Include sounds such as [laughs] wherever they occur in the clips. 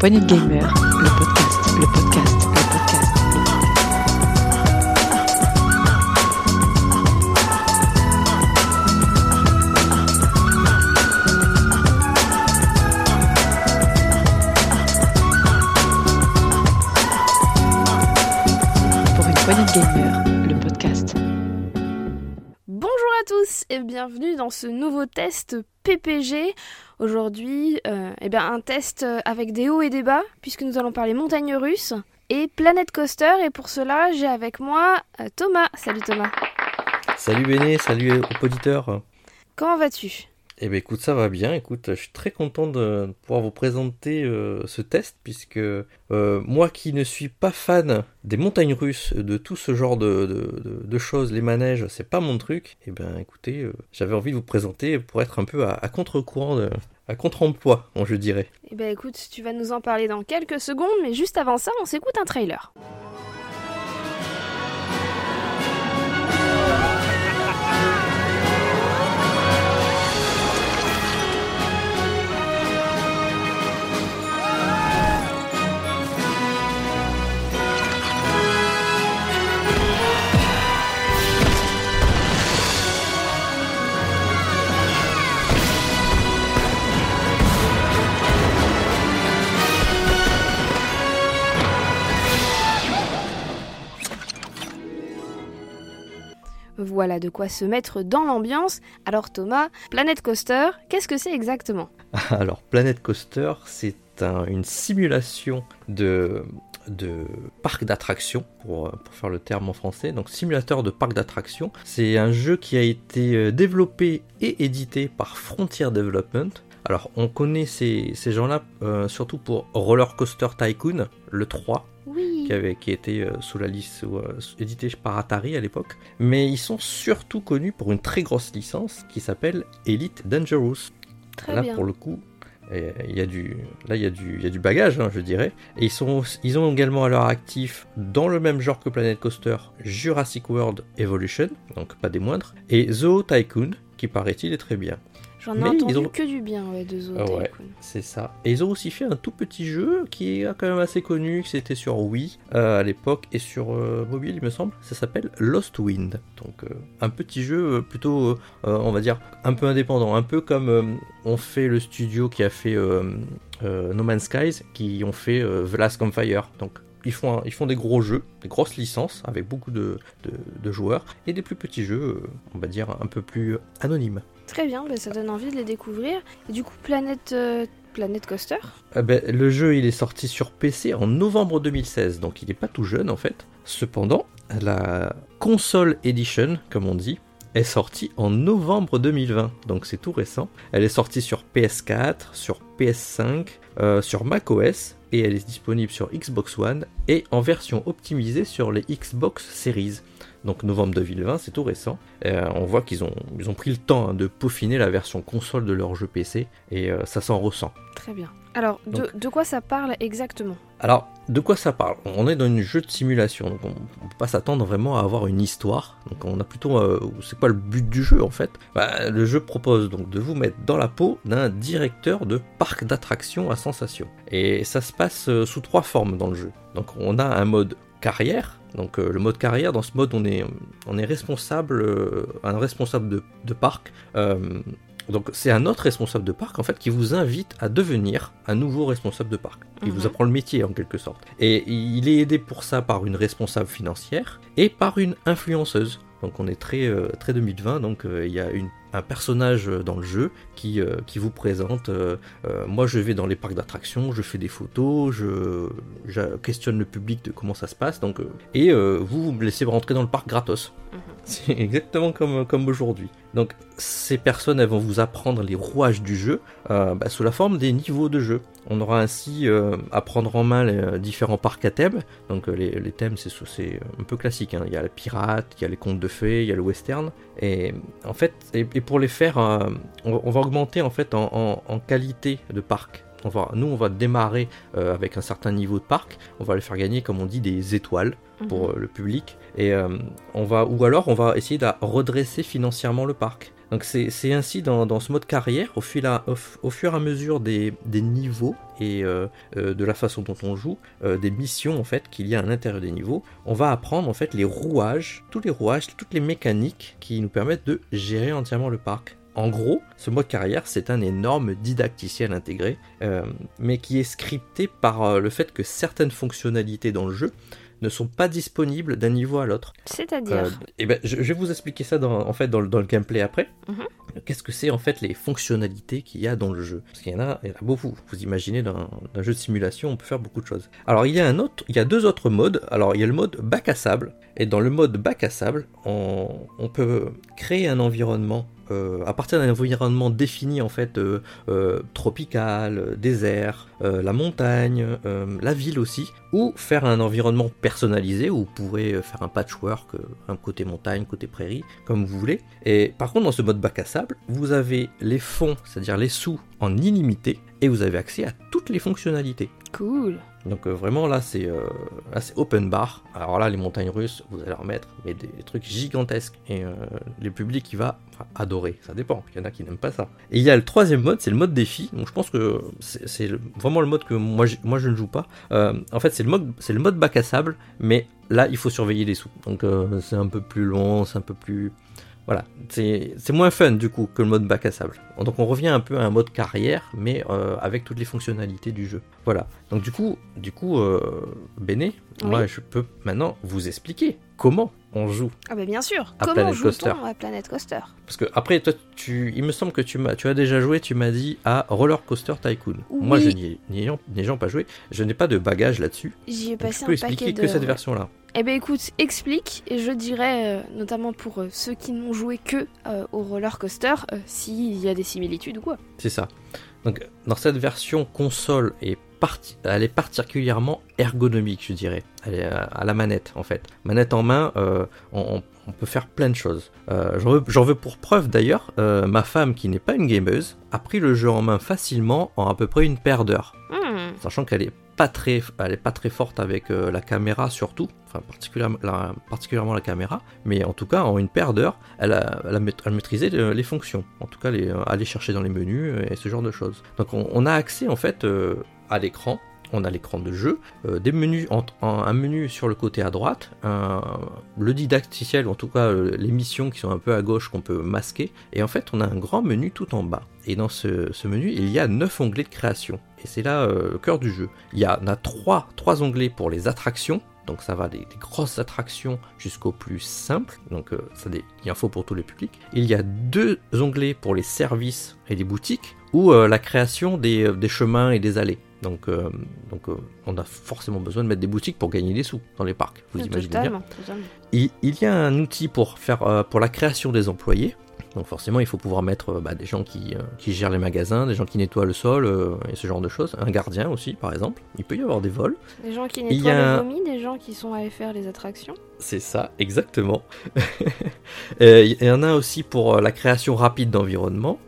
poignée de gamer, le podcast, le podcast, le podcast. Pour une poignée de gamer, le podcast. Bonjour à tous et bienvenue dans ce nouveau test PPG. Aujourd'hui, euh, eh bien, un test euh, avec des hauts et des bas, puisque nous allons parler montagne russe et Planet Coaster. Et pour cela, j'ai avec moi euh, Thomas. Salut Thomas. Salut Béné, salut aux auditeurs. Comment vas-tu? Eh ben écoute, ça va bien. Écoute, je suis très content de pouvoir vous présenter euh, ce test puisque euh, moi qui ne suis pas fan des montagnes russes, de tout ce genre de, de- de- choses, les manèges, c'est pas mon truc. Eh ben écoutez, euh, j'avais envie de vous présenter pour être un peu à, contre-courant, à contre-emploi, je dirais. Eh bien, écoute, tu vas nous en parler dans quelques secondes, mais juste avant ça, on s'écoute un trailer. Voilà de quoi se mettre dans l'ambiance. Alors Thomas, Planet Coaster, qu'est-ce que c'est exactement? [laughs] Alors, Planet Coaster, c'est un- une simulation de, parc d'attractions, pour, faire le terme en français. Donc, simulateur de parc d'attractions. C'est un jeu qui a été euh, développé et édité par Frontier Development. Alors, on connaît ces, gens-là euh, surtout pour Roller Coaster Tycoon, le 3, Oui. Qui, avait, qui était euh, sous la liste euh, édité par Atari à l'époque. Mais ils sont surtout connus pour une très grosse licence qui s'appelle Elite Dangerous. Très là, bien. pour le coup, euh, il y a du, là, il y a du, il y a du bagage, hein, je dirais. Et ils, sont, ils ont également à leur actif, dans le même genre que Planet Coaster, Jurassic World Evolution, donc pas des moindres, et Zoo Tycoon, qui paraît-il est très bien. J'en ai entendu ils ont- que du bien ouais, de Zoo Ah ouais. C'est ça. Et ils ont aussi fait un tout petit jeu qui est quand même assez connu, qui c'était sur Wii euh, à l'époque et sur euh, mobile, il me semble. Ça s'appelle Lost Wind. Donc euh, un petit jeu plutôt, on va dire, un peu indépendant, un peu comme on fait le studio qui a fait No Man's Skies, qui ont fait The Last Campfire. Donc ils font, un- ils font des gros jeux, des grosses licences avec beaucoup de, de- de joueurs et des plus petits jeux, on va dire, un peu plus anonymes. Très bien, bah, ça donne envie de les découvrir. Et du coup, Planet, euh, Planet Coaster Ah ben, le jeu il est sorti sur PC en novembre 2016, donc il n'est pas tout jeune en fait. Cependant, la console edition, comme on dit, est sortie en novembre 2020, donc c'est tout récent. Elle est sortie sur PS4, sur PS5, euh, sur macOS, et elle est disponible sur Xbox One et en version optimisée sur les Xbox Series. Donc novembre 2020, c'est tout récent. Euh, on voit qu'ils ont, ils ont pris le temps hein, de peaufiner la version console de leur jeu PC, et euh, ça s'en ressent. Très bien. Alors, de, Donc- de quoi ça parle exactement? Alors, de quoi ça parle? On est dans un jeu de simulation, donc on ne peut pas s'attendre vraiment à avoir une histoire. Donc on a plutôt... euh, c'est quoi le but du jeu en fait? Bah, Le jeu propose donc de vous mettre dans la peau d'un directeur de parc d'attractions à sensations. Et ça se passe sous trois formes dans le jeu. Donc on a un mode carrière. Donc euh, le mode carrière, dans ce mode on est, on est responsable, euh, un responsable de, de parc. euh, donc c'est un autre responsable de parc en fait qui vous invite à devenir un nouveau responsable de parc. Il Mhm. vous apprend le métier en quelque sorte. Et il est aidé pour ça par une responsable financière et par une influenceuse. Donc on est très, euh, très 2020, donc euh, il y a une, un personnage euh, dans le jeu qui, euh, qui vous présente, euh, moi je vais dans les parcs d'attractions, je fais des photos, je, questionne le public de comment ça se passe, donc, et vous, vous me laissez rentrer dans le parc gratos. Mhm. [laughs] C'est exactement comme, comme aujourd'hui. Donc ces personnes, elles vont vous apprendre les rouages du jeu euh, bah, sous la forme des niveaux de jeu. On aura ainsi euh, à prendre en main les euh, différents parcs à thème. Donc euh, les, thèmes, c'est un peu classique. hein. Il y a le pirate, il y a les contes de fées, il y a le western. Et en fait, et, pour les faire, on, va augmenter en fait en qualité de parc. On va, nous, on va démarrer euh, avec un certain niveau de parc. On va les faire gagner, comme on dit, des étoiles pour Mhm. euh, le public. Et euh, on va, ou alors, on va essayer de redresser financièrement le parc. Donc c'est c'est ainsi dans, dans ce mode carrière, au, fil à- au, fur et à mesure des, des niveaux et euh, euh, de la façon dont on joue, euh, des missions en fait qu'il y a à l'intérieur des niveaux, on va apprendre en fait les rouages, tous les rouages, toutes les mécaniques qui nous permettent de gérer entièrement le parc. En gros, ce mode carrière, c'est un énorme didacticiel intégré, euh, mais qui est scripté par euh, le fait que certaines fonctionnalités dans le jeu ne sont pas disponibles d'un niveau à l'autre. C'est-à-dire Euh, et ben, je, je vais vous expliquer ça dans, en fait dans, le- dans le gameplay après. Mhm. Qu'est-ce que c'est en fait les fonctionnalités qu'il y a dans le jeu? Parce qu'il y en a, il y en a beaucoup. Vous imaginez dans un jeu de simulation, on peut faire beaucoup de choses. Alors il y a un autre, il y a deux autres modes. Alors il y a le mode bac à sable. Et dans le mode bac à sable, on, peut créer un environnement euh, à partir d'un environnement défini en fait euh, euh, tropical, désert, la montagne, la ville aussi, ou faire un environnement personnalisé où vous pourrez faire un patchwork, un côté montagne, côté prairie, comme vous voulez. Et par contre, dans ce mode bac à sable, vous avez les fonds, c'est-à-dire les sous en illimité, et vous avez accès à toutes les fonctionnalités. Cool. Donc euh, vraiment là c'est euh, là c'est open bar. Alors là les montagnes russes vous allez en mettre mais des, trucs gigantesques et euh, le public il va adorer. Ça dépend. Il y en a qui n'aiment pas ça. Et il y a le troisième mode c'est le mode défi. Donc je pense que c'est vraiment le mode que moi j'ai- moi je ne joue pas. Euh, en fait c'est le mode c'est le mode bac à sable mais là il faut surveiller les sous. Donc c'est un peu plus long, c'est un peu plus voilà, c'est moins fun du coup que le mode bac à sable. Donc on revient un peu à un mode carrière, mais euh, avec toutes les fonctionnalités du jeu. Voilà. Donc du coup, du coup, euh, Béné, moi Oui. je peux maintenant vous expliquer comment on joue. Ah bah bien sûr. À Comment joue-t-on Coaster. à Planet Coaster? Parce que après, toi, tu, il me semble que tu m'as, tu as déjà joué. Tu m'as dit à Roller Coaster Tycoon. Moi, Oui. je n'y ai- pas joué, je n'ai pas de bagage là-dessus. J'y ai passé je peux un expliquer paquet que de. cette version-là. Eh ben écoute, explique et je dirais euh, notamment pour euh, ceux qui n'ont joué que euh, au roller coaster s'il y a des similitudes ou quoi. C'est ça. Donc, dans cette version console, est parti- elle est particulièrement ergonomique, je dirais. Est à, la manette, en fait. Manette en main, euh, on, peut faire plein de choses. Euh, J'en veux, pour preuve d'ailleurs, euh, ma femme, qui n'est pas une gameuse, a pris le jeu en main facilement en à peu près une paire d'heures. Hmm, Sachant qu'elle est pas très, elle est pas très forte avec euh, la caméra surtout, enfin particulièrement la, particulièrement la caméra, mais en tout cas en une paire d'heures, elle, a, elle, a maît- elle maîtrisait euh, les fonctions, en tout cas les, euh, aller chercher dans les menus euh, et ce genre de choses. Donc on, on a accès en fait euh, à l'écran. On a l'écran de jeu, euh, des menus, en- en- un menu sur le côté à droite, le didacticiel, ou en tout cas euh, les missions qui sont un peu à gauche qu'on peut masquer, et en fait on a un grand menu tout en bas. Et dans ce, menu, il y a 9 onglets de création. Et c'est là euh, le cœur du jeu. Il y a, on a 3, trois onglets pour les attractions. Donc ça va des, des grosses attractions jusqu'au plus simple. Donc euh, ça, des- il y en faut pour tous les publics. Il y a deux onglets pour les services et les boutiques. Ou euh, la création des, euh, des chemins et des allées. Donc, euh, donc on a forcément besoin de mettre des boutiques pour gagner des sous dans les parcs. Vous imaginez bien. totalement. Il, il y a un outil pour faire pour la création des employés. Donc forcément, il faut pouvoir mettre euh, bah, des gens qui, euh, qui gèrent les magasins, des gens qui nettoient le sol euh, et ce genre de choses. Un gardien aussi, par exemple. Il peut y avoir des vols. Des gens qui nettoient a- le vomi, des gens qui sont allés faire les attractions. C'est ça, exactement. [laughs] Il y en a aussi pour la création rapide d'environnement.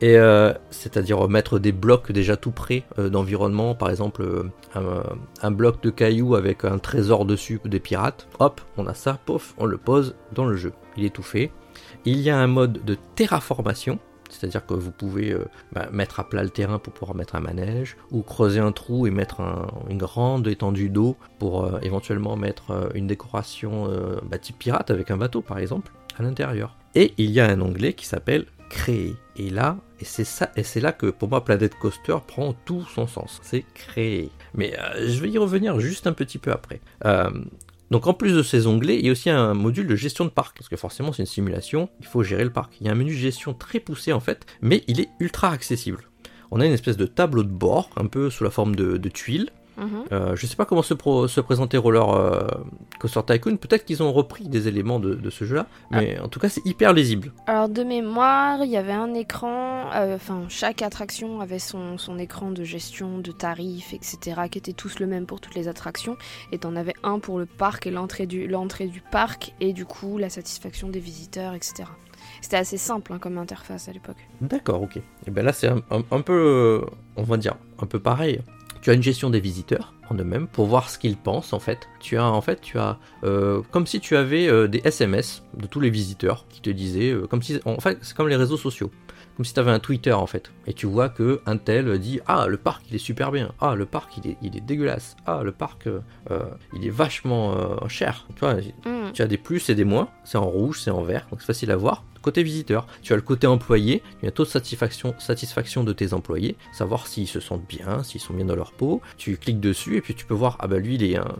Et euh, c'est-à-dire mettre des blocs déjà tout euh, d'environnement, par exemple euh, un, un bloc de cailloux avec un trésor dessus des pirates. Hop, on a ça, pof, on le pose dans le jeu. Il est tout fait. Il y a un mode de terraformation, c'est-à-dire que vous pouvez euh, bah, mettre à plat le terrain pour pouvoir mettre un manège, ou creuser un trou et mettre un- une grande étendue d'eau pour euh, éventuellement mettre euh, une décoration bah, type pirate avec un bateau par exemple à l'intérieur. Et il y a un onglet qui s'appelle créer. Et là, et c'est ça, et c'est là que pour moi Planet Coaster prend tout son sens. C'est créer. Mais je vais y revenir juste un petit peu après. Donc en plus de ces onglets, il y a aussi un module de gestion de parc, parce que forcément c'est une simulation, il faut gérer le parc. Il y a un menu de gestion très poussé en fait, mais il est ultra accessible. On a une espèce de tableau de bord, un peu sous la forme de, de tuiles. Mhm. Euh, je sais pas comment se, pro- se présenter Roller euh, Coaster Tycoon, peut-être qu'ils ont repris des éléments de, de ce jeu-là, mais en tout cas c'est hyper lisible. Alors de mémoire, il y avait un écran, euh, enfin chaque attraction avait son, son écran de gestion, de tarifs, etc. qui étaient tous le même pour toutes les attractions. Et t'en avais un pour le parc et l'entrée du, l'entrée du parc et du coup la satisfaction des visiteurs, etc. C'était assez simple hein, comme interface à l'époque. D'accord, ok. Et ben là c'est un, un- un peu, on va dire, un peu pareil. Tu as une gestion des visiteurs en eux-mêmes pour voir ce qu'ils pensent en fait. Tu as en fait, tu as euh, comme si tu avais euh, des SMS de tous les visiteurs qui te disaient, euh, comme si, en fait, c'est comme les réseaux sociaux. Comme si tu avais un Twitter en fait. Et tu vois que un tel dit Ah, le parc il est super bien. Ah, le parc il est, il est dégueulasse. Ah, le parc il est vachement cher. Tu vois, Mm. tu as des plus et des moins. C'est en rouge, c'est en vert. Donc c'est facile à voir. Côté visiteur, tu as le côté employé. Il y a un taux de satisfaction, satisfaction de tes employés. Savoir s'ils se sentent bien, s'ils sont bien dans leur peau. Tu cliques dessus et puis tu peux voir Ah, bah lui il est. un-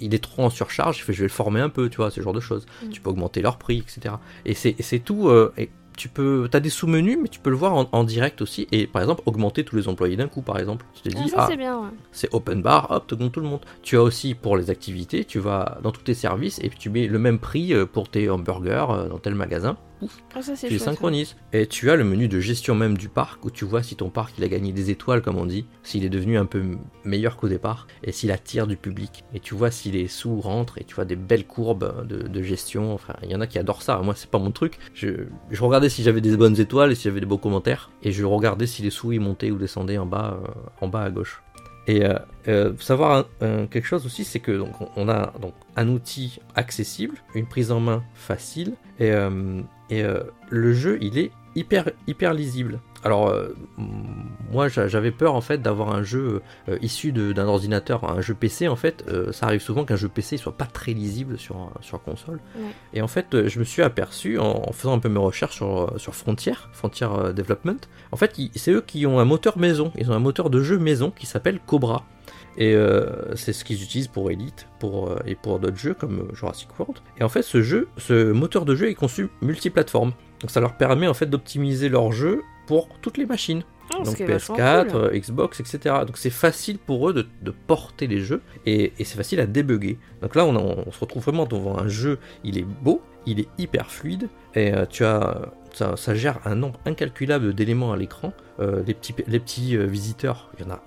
il est trop en surcharge, je vais le former un peu, tu vois, ce genre de choses. Mm. Tu peux augmenter leur prix, etc. Et c'est tout. euh, et tu peux, as des sous-menus, mais tu peux le voir en, en direct aussi. Et par exemple, augmenter tous les employés d'un coup, par exemple. Tu te Ah, dis, ça ah, c'est ouais. open bar, hop, tu tout le monde. Tu as aussi pour les activités, tu vas dans tous tes services et puis tu mets le même prix euh, pour tes hamburgers euh, dans tel magasin. Ah, ça Tu les chouette, ouais. synchronises. Et tu as le menu de gestion même du parc où tu vois si ton parc il a gagné des étoiles, comme on dit, s'il est devenu un peu meilleur qu'au départ et s'il attire du public. Et tu vois si les sous rentrent et tu vois des belles courbes de, de gestion. Enfin, il y en a qui adorent ça. Moi, c'est pas mon truc. Je, je regardais si j'avais des bonnes étoiles et si j'avais des beaux commentaires. Et je regardais si les sous ils montaient ou descendaient en bas, euh, en bas à gauche. Et euh, euh, savoir quelque chose aussi, c'est que donc, on a donc un outil accessible, une prise en main facile, et, et euh, le jeu il est hyper hyper lisible. Alors euh, moi j'a- j'avais peur en fait d'avoir un jeu euh, issu d'un ordinateur, un jeu PC en fait. ça arrive souvent qu'un jeu PC soit pas très lisible sur sur console. Ouais. Et en fait je me suis aperçu en, en faisant un peu mes recherches sur sur Frontier, Frontier Development. En fait c'est eux qui ont un moteur maison. Ils ont un moteur de jeu maison qui s'appelle Cobra. Et euh, c'est ce qu'ils utilisent pour Elite pour, euh, et pour d'autres jeux comme euh, Jurassic World. Et en fait, ce jeu, ce moteur de jeu est conçu multiplateforme. Donc ça leur permet en fait d'optimiser leur jeu pour toutes les machines. Ah, Donc qui est vachement PS4, cool. euh, Xbox, etc. Donc c'est facile pour eux de, de porter les jeux et, et c'est facile à débugger. Donc là, on, a- on se retrouve vraiment devant un jeu, il est beau, il est hyper fluide et euh, tu as. Ça, gère un nombre incalculable d'éléments à l'écran. Euh, les petits, les petits euh, visiteurs, il y en a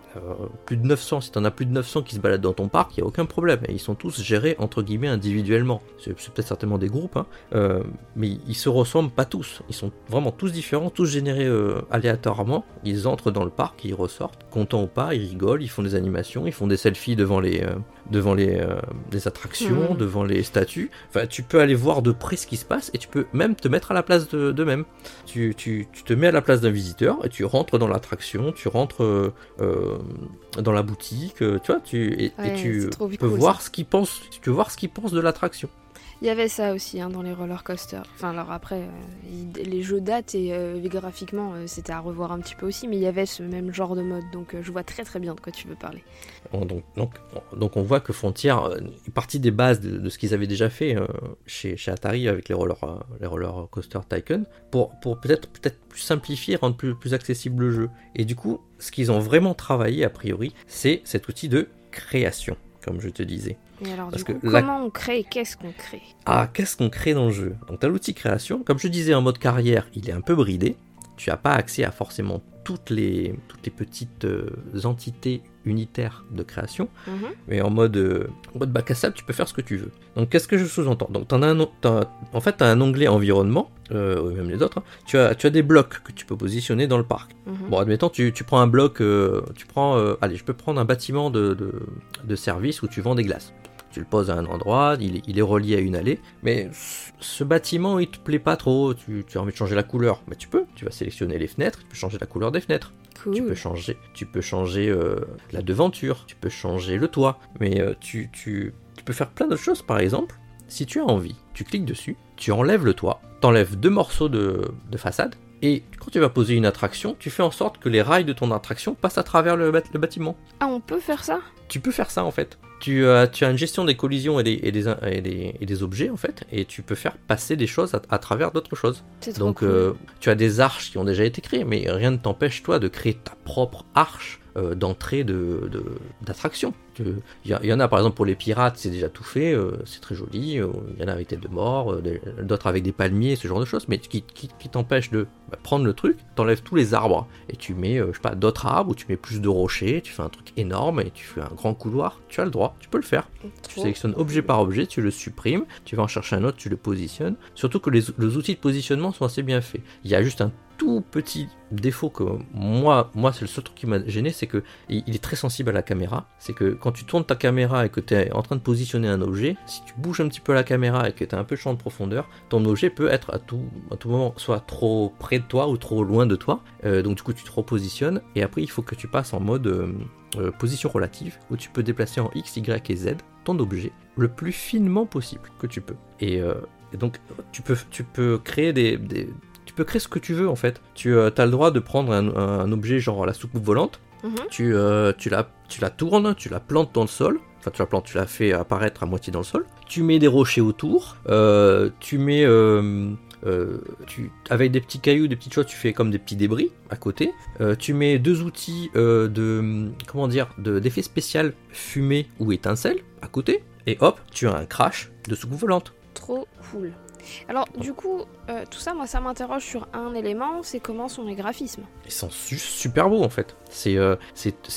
plus de 900. Si tu en as plus de 900 qui se baladent dans ton parc, il n'y a aucun problème. Ils sont tous gérés entre guillemets individuellement. C'est peut-être certainement des groupes, hein. Mais ils se ressemblent pas tous. Ils sont vraiment tous différents, tous générés aléatoirement. Ils entrent dans le parc, ils ressortent, contents ou pas, ils rigolent, ils font des animations, ils font des selfies devant les, devant les, euh, les attractions, Mhm. devant les statues. Enfin, tu peux aller voir de près ce qui se passe et tu peux même te mettre à la place de- d'eux-mêmes. Tu, tu, tu te mets à la place d'un visiteur et tu rentres dans l'attraction, tu rentres euh, euh, dans la boutique, tu vois, tu, et, tu peux cool, voir ça. ce qu'ils pensent, tu peux voir ce qu'ils pensent de l'attraction. Il y avait ça aussi hein, dans les roller coasters. Enfin, alors après, euh, les jeux datent et euh, graphiquement, euh, c'était à revoir un petit peu aussi, mais il y avait ce même genre de mode, donc je vois très très bien de quoi tu veux parler. On- Donc, donc, on- donc on voit que Frontier est partie des bases de, ce qu'ils avaient déjà fait chez, Atari avec les roller, les roller coaster Tycoon pour, pour peut-être peut-être plus simplifier, rendre plus accessible le jeu. Et du coup, ce qu'ils ont vraiment travaillé a priori, c'est cet outil de création, comme je te disais. Et alors, Parce du que coup, la- comment on crée et qu'est-ce qu'on crée? Ah, qu'est-ce qu'on crée dans le jeu? Donc, tu as l'outil création. Comme je disais en mode carrière, il est un peu bridé. Tu n'as pas accès à forcément toutes les, toutes les petites euh, entités unitaires de création. Mhm. Mais en mode, euh, en mode bac à sable, tu peux faire ce que tu veux. Donc qu'est-ce que je sous-entends? Donc as un, t'as- en fait, tu as un onglet environnement, euh, ou même les autres. hein. Tu, as, tu as des blocs que tu peux positionner dans le parc. Mhm. Bon, admettons, tu, tu prends un bloc, tu prends, allez, je peux prendre un bâtiment de, de, de service où tu vends des glaces. Tu le poses à un endroit, il est, il est relié à une allée, mais ce- bâtiment il te plaît pas trop, tu, tu as envie de changer la couleur, mais tu peux, tu vas sélectionner les fenêtres, tu peux changer la couleur des fenêtres. Cool. Tu peux changer, tu peux changer euh, la devanture, tu peux changer le toit, mais euh, tu, tu, tu peux faire plein d'autres choses. Par exemple, si tu as envie, tu cliques dessus, tu enlèves le toit, t'enlèves deux morceaux de, de façade, et quand tu vas poser une attraction, tu fais en sorte que les rails de ton attraction passent à travers le bâtiment. Ah, on peut faire ça? Tu peux faire ça en fait. Tu, as- tu as une gestion des collisions et des, et des, et des- et des objets en fait, et tu peux faire passer des choses à, à travers d'autres choses. Donc cool. euh, tu as des arches qui ont déjà été créées, mais rien ne t'empêche toi de créer ta propre arche euh, d'entrée de, de- d'attraction. Il y, y en a par exemple pour les pirates, c'est déjà tout fait, euh, c'est très joli. euh, Il y en a avec tête de mort, d'autres avec des palmiers, ce genre de choses, mais qui, qui, qui t'empêche de bah, prendre le truc, t'enlèves tous les arbres et tu mets, je sais pas, d'autres arbres ou tu mets plus de rochers, tu fais un truc énorme et tu fais un grand couloir. Tu as le droit, tu peux le faire. Tu sélectionnes objet par objet, tu le supprimes, tu vas en chercher un autre, tu le positionnes. Surtout que les, les outils de positionnement sont assez bien faits. Il y a juste un tout petit défaut que moi, moi c'est le seul truc qui m'a gêné, c'est que il est très sensible à la caméra. C'est que quand tu tournes ta caméra et que tu es en train de positionner un objet, si tu bouges un petit peu la caméra et que tu as un peu de champ de profondeur, ton objet peut être à tout, à tout moment soit trop près de toi ou trop loin de toi. Euh, donc du coup tu te repositionnes et après il faut que tu passes en mode euh, euh, position relative où tu peux déplacer en X, Y et Z ton objet le plus finement possible que tu peux. Et, donc tu peux, tu peux créer des, peux créer ce que tu veux en fait. Tu as le droit de prendre un, un- un objet genre la soucoupe volante, Mhm. tu, euh, tu, la, tu la tournes, tu la plantes dans le sol. Enfin, tu la plantes, tu la fais apparaître à moitié dans le sol. Tu mets des rochers autour. euh, tu mets. euh, euh, tu, avec des petits cailloux, des petites choses, tu fais comme des petits débris à côté. Euh, tu mets deux outils euh, de. Comment dire de- D'effet spécial fumée ou étincelle à côté. Et hop, tu as un crash de soucoupe volante. Trop cool. Alors, du coup, euh, tout ça, moi, ça m'interroge sur un élément, c'est comment sont les graphismes. Ils sont su- super beaux en fait. C'est, euh,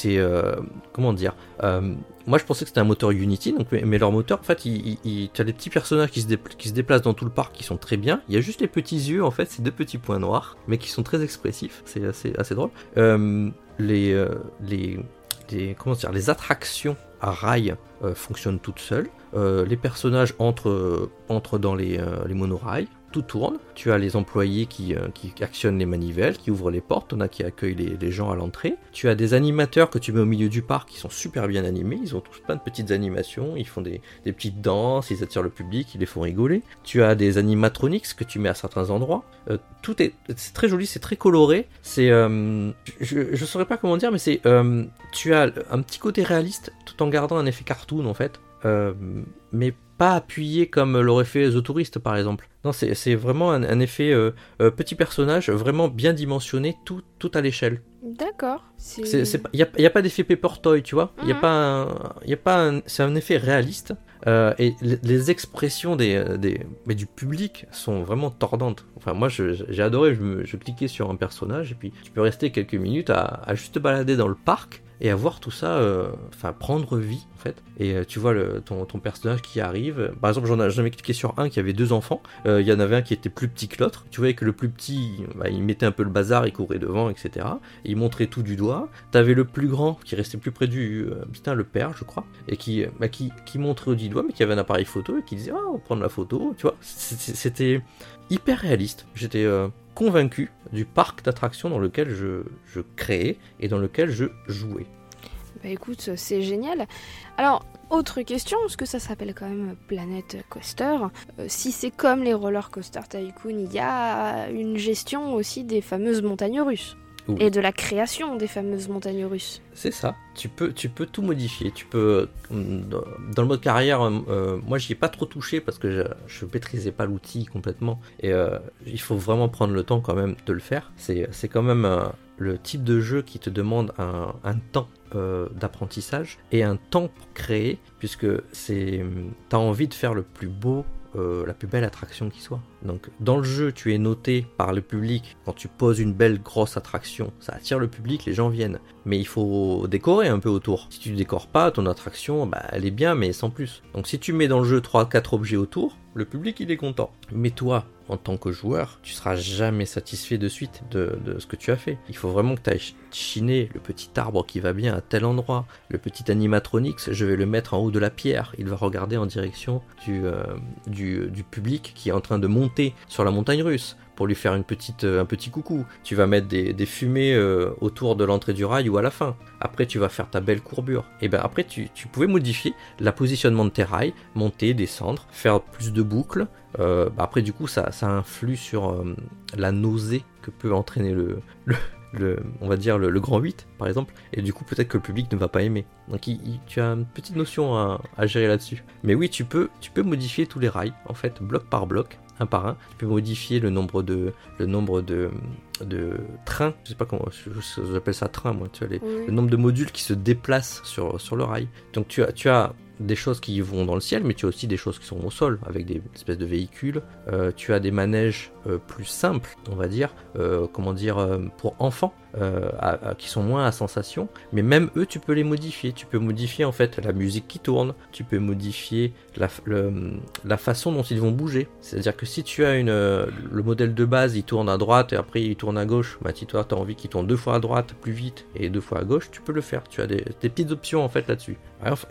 euh, comment dire Moi je pensais que c'était un moteur Unity, donc, mais, leur moteur en fait, il, il- il- as des petits personnages qui se, qui se déplacent dans tout le parc qui sont très bien. Il y a juste les petits yeux en fait, c'est deux petits points noirs, mais qui sont très expressifs. C'est assez, assez drôle. Les, les, comment dire, les attractions à rails euh, fonctionnent toutes seules. Euh, les personnages entrent, euh, entrent dans les, euh, les monorails. Tout tourne. Tu as les employés qui, actionnent les manivelles, qui ouvrent les portes. On a qui accueillent les, gens à l'entrée. Tu as des animateurs que tu mets au milieu du parc qui sont super bien animés. Ils ont tous plein de petites animations. Ils font des, petites danses. Ils attirent le public. Ils les font rigoler. Tu as des animatronics que tu mets à certains endroits. Tout est, très joli. C'est très coloré. C'est, je, je saurais pas comment dire, mais c'est, tu as un petit côté réaliste tout en gardant un effet cartoon en fait. Euh, mais pas appuyé comme l'aurait fait The Tourist par exemple. Non, c'est vraiment un, un effet euh, euh, petit personnage vraiment bien dimensionné, tout, tout à l'échelle. D'accord. Il n'y a, pas d'effet paper toy, tu vois. Il y a Mhm. pas un, il y a pas c'est un effet réaliste. Euh, et les, expressions des, des, mais du public sont vraiment tordantes. Enfin, moi, j'ai adoré. Je, me- je cliquais sur un personnage et puis tu peux rester quelques minutes à, à juste te balader dans le parc et à voir tout ça, euh, enfin, prendre vie en fait. Et euh, tu vois ton, personnage qui arrive. Par exemple, j'en ai jamais cliqué sur un qui avait deux enfants. Euh, Il y en avait un qui était plus petit que l'autre. Tu voyais que le plus petit, bah, il mettait un peu le bazar, il courait devant, etc. Et il montrait tout du doigt. T'avais le plus grand qui restait plus près du. euh, putain, le père, je crois. Et qui, euh, bah, qui, qui montrait du doigt, mais qui avait un appareil photo et qui disait Ah, on va prendre la photo. Tu vois, c'était hyper réaliste. J'étais euh, convaincu du parc d'attractions dans lequel je, créais et dans lequel je jouais. Bah écoute, c'est génial. Alors, autre question, parce que ça s'appelle quand même Planet Coaster. Euh, si c'est comme les roller coaster tycoon, il y a une gestion aussi des fameuses montagnes russes. Oui. Et de la création des fameuses montagnes russes. C'est ça. Tu peux, tu peux tout modifier. Tu peux, euh, dans le mode carrière, euh, moi j'y ai pas trop touché parce que je, je maîtrisais pas l'outil complètement. Et euh, il faut vraiment prendre le temps quand même de le faire. C'est, c'est quand même euh, le type de jeu qui te demande un, un temps euh, d'apprentissage et un temps pour créer, puisque c'est, t'as envie de faire le plus beau. Euh, la plus belle attraction qui soit. Donc dans le jeu, tu es noté par le public. Quand tu poses une belle grosse attraction, ça attire le public, les gens viennent mais il faut décorer un peu autour. Si tu décores pas, ton attraction, bah, elle est bien, mais sans plus. Donc si tu mets dans le jeu 3-4 objets autour, le public il est content. Mais toi, en tant que joueur, tu seras jamais satisfait de suite de, ce que tu as fait. Il faut vraiment que tu ailles chiner le petit arbre qui va bien à tel endroit, le petit animatronics, je vais le mettre en haut de la pierre, il va regarder en direction du, euh, public qui est en train de monter sur la montagne russe pour lui faire une petite, euh, un petit coucou. Tu vas mettre des, fumées euh, autour de l'entrée du rail ou à la fin. Après, tu vas faire ta belle courbure. Et ben après, tu, tu pouvais modifier la positionnement de tes rails, monter, descendre, faire plus de boucles. Euh, bah après, du coup, ça, ça influe sur la nausée que peut entraîner le, on va dire le, grand 8 par exemple. Et du coup, peut-être que le public ne va pas aimer. Donc, il- tu as une petite notion à, à gérer là-dessus. Mais oui, tu peux, tu peux modifier tous les rails, en fait, bloc par bloc un par un. Tu peux modifier le nombre de, le nombre de, de trains. Je sais pas comment, j'appelle ça train moi. Tu vois, les- le nombre de modules qui se déplacent sur, sur le rail. Donc tu as, tu as des choses qui vont dans le ciel, mais tu as aussi des choses qui sont au sol, avec des espèces de véhicules. Euh, tu as des manèges euh, plus simples, on va dire, euh, comment dire, pour enfants. qui sont moins à sensation, mais même eux, tu peux les modifier. Tu peux modifier en fait la musique qui tourne, tu peux modifier la, façon dont ils vont bouger. C'est-à-dire que si tu as une, le modèle de base, il tourne à droite et après il tourne à gauche, bah, si toi tu as envie qu'il tourne deux fois à droite plus vite et deux fois à gauche, tu peux le faire. Tu as des, petites options en fait là-dessus.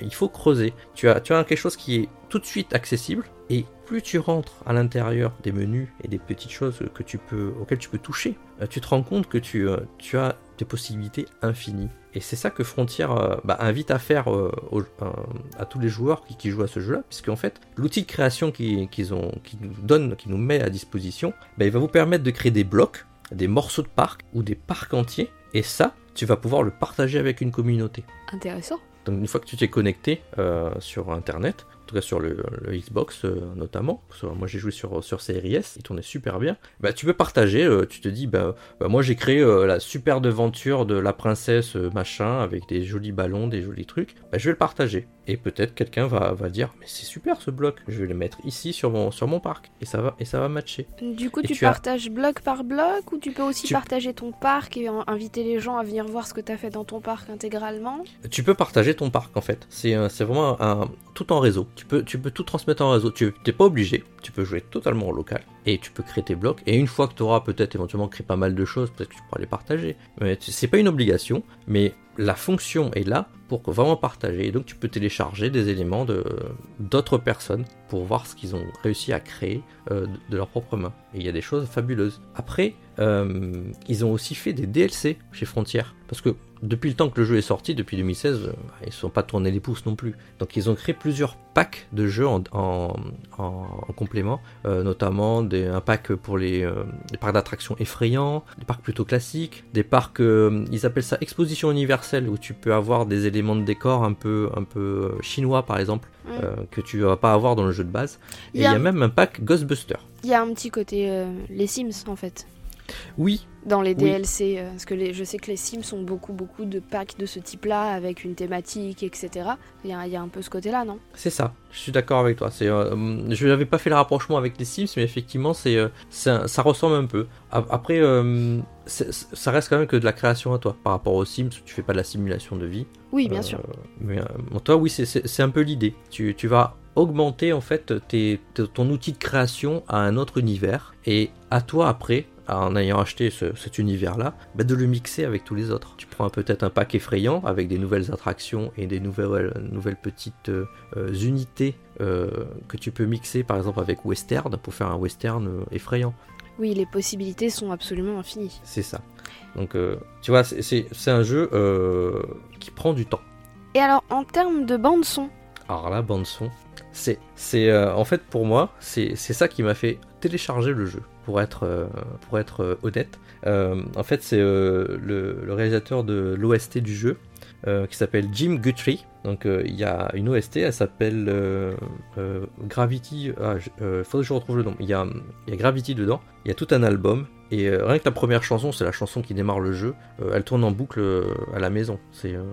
Il faut creuser. Tu as, quelque chose qui est tout de suite accessible et plus tu rentres à l'intérieur des menus et des petites choses que tu peux, auxquelles tu peux toucher, euh, tu te rends compte que tu, euh, tu as des possibilités infinies. Et c'est ça que Frontier euh, bah, invite à faire à tous les joueurs qui, jouent à ce jeu-là, puisque en fait, l'outil de création qui, qu'ils qui nous donne, qui nous met à disposition, bah, il va vous permettre de créer des blocs, des morceaux de parc ou des parcs entiers. Et ça, tu vas pouvoir le partager avec une communauté. Intéressant. Donc une fois que tu t'es connecté euh, sur Internet, en tout cas sur le, le Xbox euh, notamment, parce que moi j'ai joué sur, sur Series S, il tournait super bien, bah, tu peux partager, euh, tu te dis, bah, bah, moi j'ai créé euh, la super aventure de la princesse machin, avec des jolis ballons, des jolis trucs, bah, je vais le partager. Et peut-être quelqu'un va, va dire, mais c'est super ce bloc, je vais le mettre ici sur mon, sur mon parc, et ça va, et ça va matcher. Du coup, tu, as- partages bloc par bloc ou tu peux aussi Tu- partager ton parc et en- inviter les gens à venir voir ce que tu as fait dans ton parc intégralement? Tu peux partager ton parc en fait. C'est vraiment un, tout en réseau. Tu peux, tout transmettre en réseau. Tu n'es pas obligé. Tu peux jouer totalement en local. Et tu peux créer tes blocs. Et une fois que tu auras peut-être éventuellement créé pas mal de choses, peut-être que tu pourras les partager. Mais c'est pas une obligation. Mais la fonction est là pour vraiment partager. Et donc tu peux télécharger des éléments de d'autres personnes pour voir ce qu'ils ont réussi à créer euh, de, leurs propres mains. Et il y a des choses fabuleuses. Après, euh, ils ont aussi fait des DLC chez Frontier. Parce que depuis le temps que le jeu est sorti, depuis 2016, euh, ils ne sont pas tournés les pouces non plus. Donc ils ont créé plusieurs packs de jeux en, en- en- en complément, notamment des, un pack pour les, euh, parcs d'attractions effrayants, des parcs plutôt classiques, des parcs, euh, ils appellent ça exposition universelle, où tu peux avoir des éléments de décor un peu, un peu euh, chinois par exemple, Mm. euh, que tu vas pas avoir dans le jeu de base. Et Il il y y a- a même un pack Ghostbuster. Il y a un petit côté les Sims en fait. Oui, Dans les. DLC, euh, parce que les, je sais que les Sims ont beaucoup beaucoup de packs de ce type-là avec une thématique, etc. Il y a, il y a un peu ce côté-là, non? C'est ça, je suis d'accord avec toi. C'est, euh, hum, je n'avais pas fait le rapprochement avec les Sims, mais effectivement, c'est, euh, ça, ça ressemble un peu. A- Après, euh, c'est- ça reste quand même que de la création à toi. Par rapport aux Sims, tu fais pas de la simulation de vie. Oui, bien sûr. Mais bon, toi, oui, c'est- un peu l'idée. Tu, tu vas augmenter en fait tes- ton outil de création à un autre univers, et à toi après, en ayant acheté ce- cet univers-là, bah, de le mixer avec tous les autres. Tu prends peut-être un pack effrayant avec des nouvelles attractions et des nouvelles, nouvelles petites euh, unités euh, que tu peux mixer par exemple avec western pour faire un western euh, effrayant. Oui, les possibilités sont absolument infinies. C'est ça. Donc euh, tu vois, c'est- un jeu qui prend du temps. Et alors, en termes de bande son, Alors la bande son, c'est, en fait pour moi, c'est ça qui m'a fait télécharger le jeu. Pour être, euh, pour euh, honnête, Euh, en fait c'est le, réalisateur de l'OST du jeu qui s'appelle Jim Guthrie. Donc euh, il y a une OST, elle s'appelle euh, euh, Gravity. Ah, je- euh, faudrait que je retrouve le nom. Il y a, il y a Gravity dedans. Il y a tout un album. Et euh, rien que la première chanson, c'est la chanson qui démarre le jeu. euh, elle tourne en boucle euh, à la maison. C'est, euh,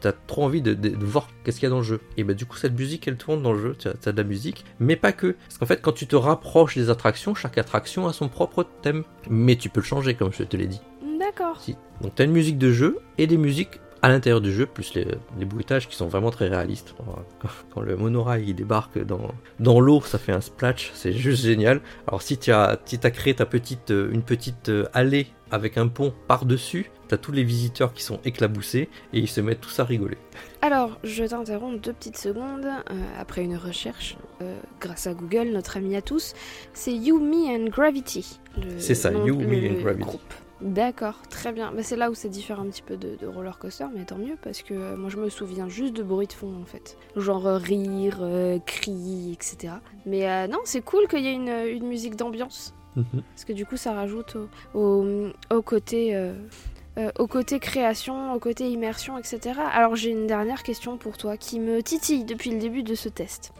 t'as trop envie de, de- de voir qu'est-ce qu'il y a dans le jeu. Et bah du coup cette musique, elle tourne dans le jeu. Tu as, de la musique, mais pas que. Parce qu'en fait, quand tu te rapproches des attractions, chaque attraction a son propre thème. Mais tu peux le changer, comme je te l'ai dit. d'accord. Si. Donc tu as une musique de jeu et des musiques à l'intérieur du jeu, plus les, les bruitages qui sont vraiment très réalistes. Quand, [laughs] quand le monorail il débarque dans, dans l'eau, ça fait un splash, c'est juste génial. Alors si tu as, si as créé ta petite, euh, une petite euh, allée avec un pont par-dessus, tu as tous les visiteurs qui sont éclaboussés et ils se mettent tous à rigoler. Alors, je t'interromps deux petites secondes. euh, après une recherche, euh, grâce à Google, notre ami à tous, c'est You, Me and Gravity. C'est ça, nom- You, Me and Gravity. groupe. D'accord, très bien. Bah, c'est là où ça diffère un petit peu de, de roller coaster, mais tant mieux parce que euh, moi je me souviens juste de bruit de fond en fait. Genre euh, rire, euh, cris, etc. Mais non, c'est cool qu'il y ait une, une musique d'ambiance. Parce que du coup, ça rajoute au, au, au côté, euh, au côté création, au côté immersion, etc. Alors, j'ai une dernière question pour toi qui me titille depuis le début de ce test.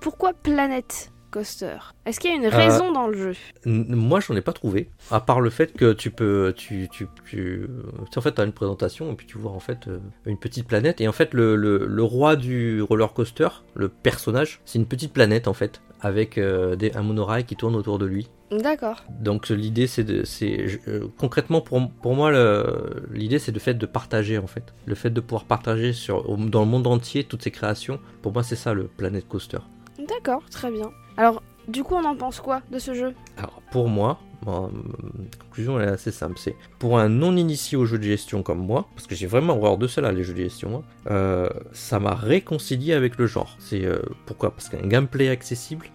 Pourquoi Planète? Coaster Est-ce qu'il y a une raison dans le jeu Moi, j'en ai pas trouvé. À part le fait que tu peux, tu, tu, tu, tu en fait, as une présentation et puis tu vois en fait euh, une petite planète. Et en fait, le, le, le roi du roller coaster, le personnage, c'est une petite planète en fait. avec euh, des- un monorail qui tourne autour de lui. D'accord. Donc l'idée c'est de c'est euh, concrètement pour, pour moi le- l'idée c'est le fait de partager en fait le fait de pouvoir partager sur dans le monde entier toutes ces créations pour moi c'est ça le Planet Coaster D'accord, très bien. Alors, du coup, on en pense quoi de ce jeu? Alors pour moi bon, la conclusion est assez simple. C'est pour un non initié aux jeux de gestion comme moi parce que j'ai vraiment horreur de cela les jeux de gestion moi, euh, ça m'a réconcilié avec le genre. C'est euh, pourquoi? Parce qu'un gameplay accessible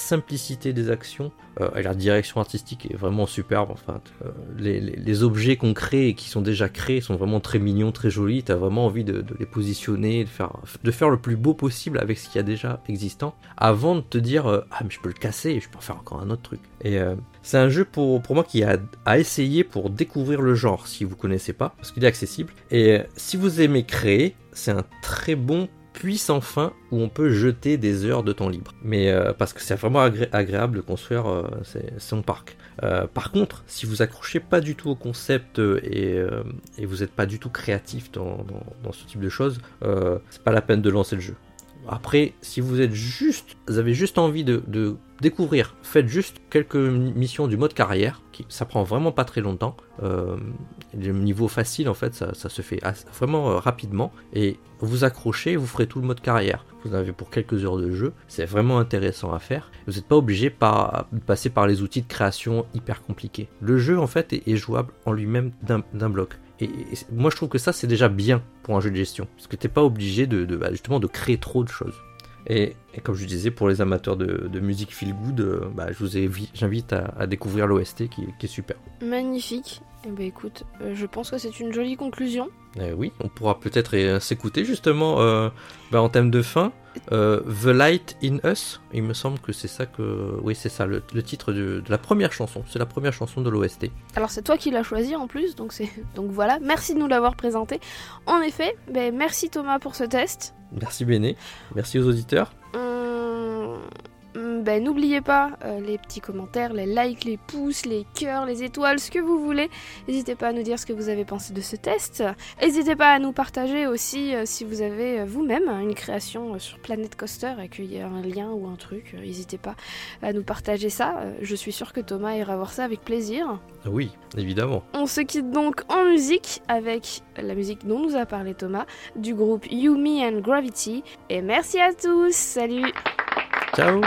simplicité des actions euh, et la direction artistique est vraiment superbe. Enfin, euh, les, objets qu'on crée et qui sont déjà créés sont vraiment très mignons, très jolis. T'as vraiment envie de, les positionner, de faire, le plus beau possible avec ce qu'il y a déjà existant, avant de te dire euh, ah mais je peux le casser, et je peux en faire encore un autre truc. Et euh, c'est un jeu pour, pour moi qui a à essayer pour découvrir le genre si vous connaissez pas, parce qu'il est accessible. Et si vous aimez créer, c'est un très bon puissant fin où on peut jeter des heures de temps libre. Mais euh, parce que c'est vraiment agré- agréable de construire euh, son parc. Euh, par contre, si vous accrochez pas du tout au concept et, vous n'êtes pas du tout créatif dans, ce type de choses, c'est pas la peine de lancer le jeu. Après, si vous êtes juste, avez juste envie de, découvrir, faites juste quelques missions du mode carrière, ça prend vraiment pas très longtemps. Euh, le niveau facile, en fait, ça, se fait vraiment euh, rapidement. Et vous accrochez, vous ferez tout le mode carrière. Vous en avez pour quelques heures de jeu. C'est vraiment intéressant à faire. Vous n'êtes pas obligé de passer par les outils de création hyper compliqués. Le jeu, en fait, est, jouable en lui-même d'un bloc. Et, et moi, je trouve que ça, c'est déjà bien pour un jeu de gestion. Parce que t'es pas obligé de, de- bah, justement de créer trop de choses. Et, et comme je disais, pour les amateurs de, de musique feel good, euh, bah, je vous j'invite à, à découvrir l'OST qui, qui est super. Magnifique. Eh ben écoute, euh, je pense que c'est une jolie conclusion. Euh, oui, on pourra peut-être euh, s'écouter justement euh, bah, en thème de fin. Euh, The Light in Us, il me semble que c'est ça que. Oui, c'est ça, le, le titre de, de la première chanson. C'est la première chanson de l'OST. Alors c'est toi qui l'as choisi en plus, donc c'est donc voilà. Merci de nous l'avoir présenté. En effet, ben merci Thomas pour ce test. Merci Béné, merci aux auditeurs. Ben, n'oubliez pas euh, les petits commentaires, les likes, les pouces, les cœurs, les étoiles, ce que vous voulez. N'hésitez pas à nous dire ce que vous avez pensé de ce test. N'hésitez pas à nous partager aussi euh, si vous avez euh, vous-même une création sur Planet Coaster et qu'il y a un lien ou un truc. N'hésitez pas à nous partager ça. Je suis sûre que Thomas ira voir ça avec plaisir. Oui, évidemment. On se quitte donc en musique avec la musique dont nous a parlé Thomas du groupe You, Me and Gravity. Et merci à tous. Salut Tchau.